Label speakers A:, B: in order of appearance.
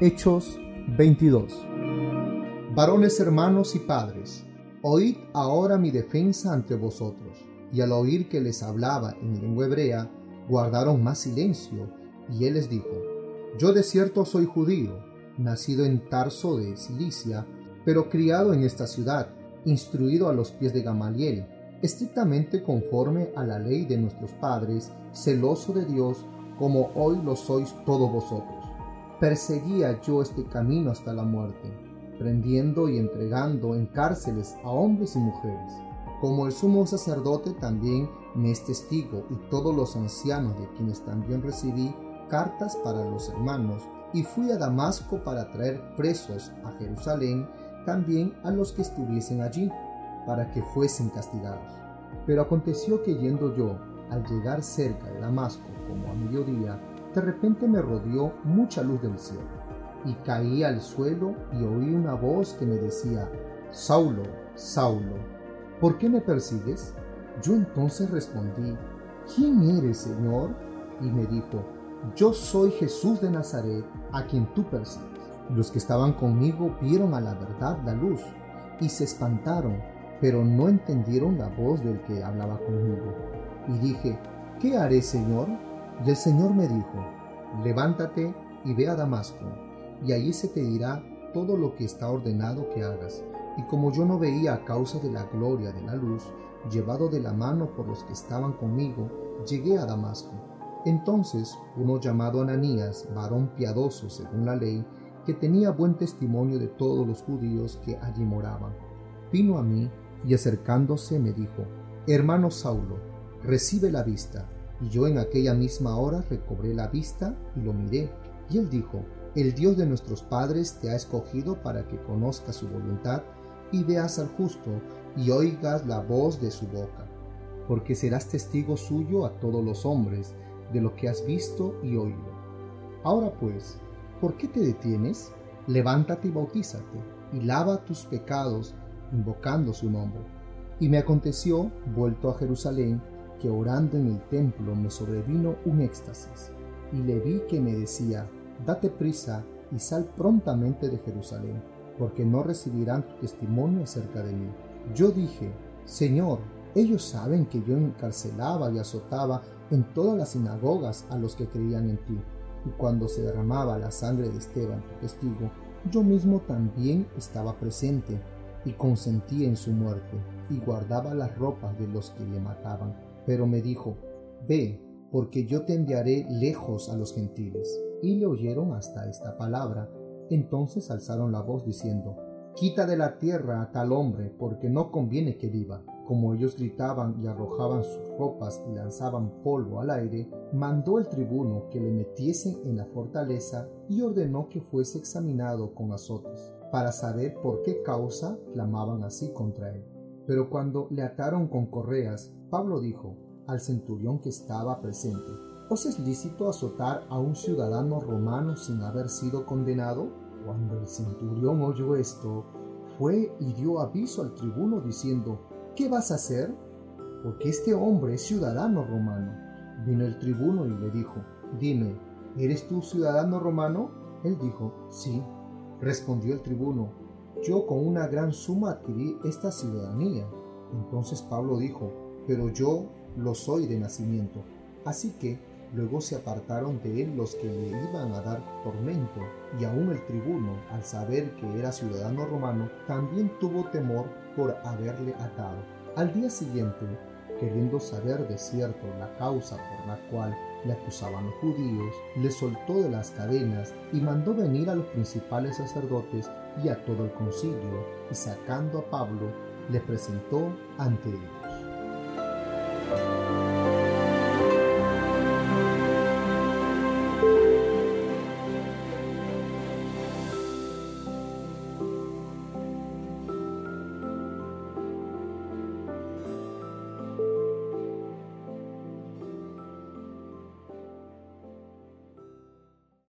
A: Hechos 22 Varones hermanos y padres, oíd ahora mi defensa ante vosotros. Y al oír que les hablaba en lengua hebrea, guardaron más silencio, y él les dijo, Yo de cierto soy judío, nacido en Tarso de Cilicia, pero criado en esta ciudad, instruido a los pies de Gamaliel, estrictamente conforme a la ley de nuestros padres, celoso de Dios, como hoy lo sois todos vosotros. Perseguía yo este camino hasta la muerte, prendiendo y entregando en cárceles a hombres y mujeres. Como el sumo sacerdote también me es testigo y todos los ancianos de quienes también recibí cartas para los hermanos, y fui a Damasco para traer presos a Jerusalén también a los que estuviesen allí, para que fuesen castigados. Pero aconteció que yendo yo, al llegar cerca de Damasco, como a mediodía, de repente me rodeó mucha luz del cielo, y caí al suelo y oí una voz que me decía, Saulo, Saulo, ¿por qué me persigues? Yo entonces respondí, ¿quién eres, Señor? Y me dijo, yo soy Jesús de Nazaret, a quien tú persigues. Los que estaban conmigo vieron a la verdad la luz y se espantaron, pero no entendieron la voz del que hablaba conmigo. Y dije, ¿qué haré, Señor? Y el Señor me dijo, levántate y ve a Damasco, y allí se te dirá todo lo que está ordenado que hagas. Y como yo no veía a causa de la gloria de la luz, llevado de la mano por los que estaban conmigo, llegué a Damasco. Entonces uno llamado Ananías, varón piadoso según la ley, que tenía buen testimonio de todos los judíos que allí moraban, vino a mí y acercándose me dijo, Hermano Saulo, recibe la vista. Y yo en aquella misma hora recobré la vista y lo miré. Y él dijo, El Dios de nuestros padres te ha escogido para que conozcas su voluntad y veas al justo y oigas la voz de su boca, porque serás testigo suyo a todos los hombres de lo que has visto y oído. Ahora pues, ¿por qué te detienes? Levántate y bautízate, y lava tus pecados, invocando su nombre. Y me aconteció, vuelto a Jerusalén, que orando en el templo me sobrevino un éxtasis, y le vi que me decía, date prisa y sal prontamente de Jerusalén, porque no recibirán tu testimonio acerca de mí. Yo dije, Señor, ellos saben que yo encarcelaba y azotaba en todas las sinagogas a los que creían en ti. Y cuando se derramaba la sangre de Esteban, tu testigo, yo mismo también estaba presente y consentía en su muerte y guardaba las ropas de los que le mataban. Pero me dijo, Ve, porque yo te enviaré lejos a los gentiles. Y le oyeron hasta esta palabra. Entonces alzaron la voz diciendo, Quita de la tierra a tal hombre, porque no conviene que viva. Como ellos gritaban y arrojaban sus ropas y lanzaban polvo al aire, mandó el tribuno que le metiesen en la fortaleza y ordenó que fuese examinado con azotes, para saber por qué causa clamaban así contra él. Pero cuando le ataron con correas, Pablo dijo al centurión que estaba presente, ¿Os es lícito azotar a un ciudadano romano sin haber sido condenado? Cuando el centurión oyó esto, fue y dio aviso al tribuno diciendo, ¿qué vas a hacer? Porque este hombre es ciudadano romano. Vino el tribuno y le dijo, dime, ¿eres tú ciudadano romano? Él dijo, sí. Respondió el tribuno, yo con una gran suma adquirí esta ciudadanía. Entonces Pablo dijo, pero yo lo soy de nacimiento. Así que luego se apartaron de él los que le iban a dar tormento, y aun el tribuno, al saber que era ciudadano romano, también tuvo temor por haberle atado. Al día siguiente, queriendo saber de cierto la causa por la cual le acusaban los judíos, le soltó de las cadenas y mandó venir a los principales sacerdotes y a todo el concilio, y sacando a Pablo, le presentó ante ellos.